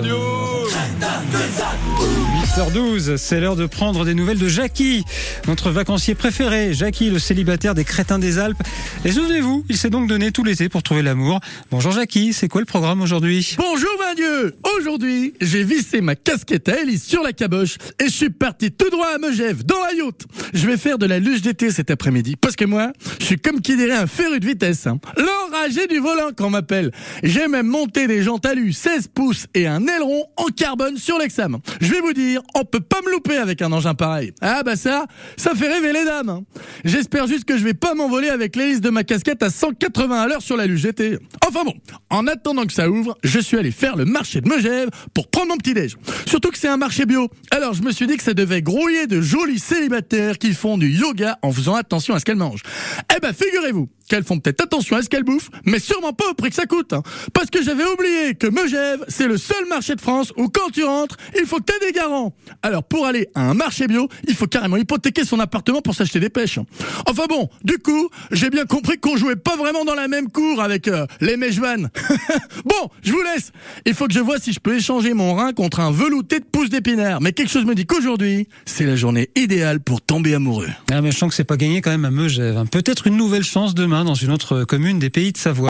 牛！看淡对战。8h12, c'est l'heure de prendre des nouvelles de Jackie, notre vacancier préféré. Jackie, le célibataire des crétins des Alpes. Et souvenez-vous, il s'est donc donné tout l'été pour trouver l'amour. Bonjour Jackie, c'est quoi le programme aujourd'hui? Bonjour Dieu Aujourd'hui, j'ai vissé ma casquette à hélice sur la caboche et je suis parti tout droit à Megève, dans la yacht. Je vais faire de la luge d'été cet après-midi parce que moi, je suis comme qui dirait un féru de vitesse. Hein. L'enragé du volant qu'on m'appelle. J'ai même monté des jantes alu 16 pouces et un aileron en carbone sur l'examen. Je vais vous dire, on peut pas me louper avec un engin pareil. Ah bah ça, ça fait rêver les dames. hein. J'espère juste que je vais pas m'envoler avec l'hélice de ma casquette à 180 à l'heure sur la luge d'été. Enfin bon, en attendant que ça ouvre, je suis allé faire le marché de Megève pour prendre mon petit déj. Surtout que c'est un marché bio. Alors je me suis dit que ça devait grouiller de jolis célibataires qui font du yoga en faisant attention à ce qu'elles mangent. Eh ben figurez-vous qu'elles font peut-être attention à ce qu'elles bouffent, mais sûrement pas au prix que ça coûte. hein. Parce que j'avais oublié que Megève, c'est le seul marché de France où quand tu rentres, il faut que tu des garants. Alors pour aller à un marché bio, il faut carrément hypothéquer son appartement pour s'acheter des pêches. Enfin bon, du coup, j'ai bien compris qu'on jouait pas vraiment dans la même cour avec euh, les mèches-vannes. bon, je vous laisse. Il faut que je vois si je peux échanger mon rein contre un velouté de pousses d'épinards. Mais quelque chose me dit qu'aujourd'hui, c'est la journée idéale pour tomber amoureux. Ah mais je sens que c'est pas gagné quand même à Megève. hein. Peut-être une nouvelle chance demain dans une autre commune des pays de Savoie.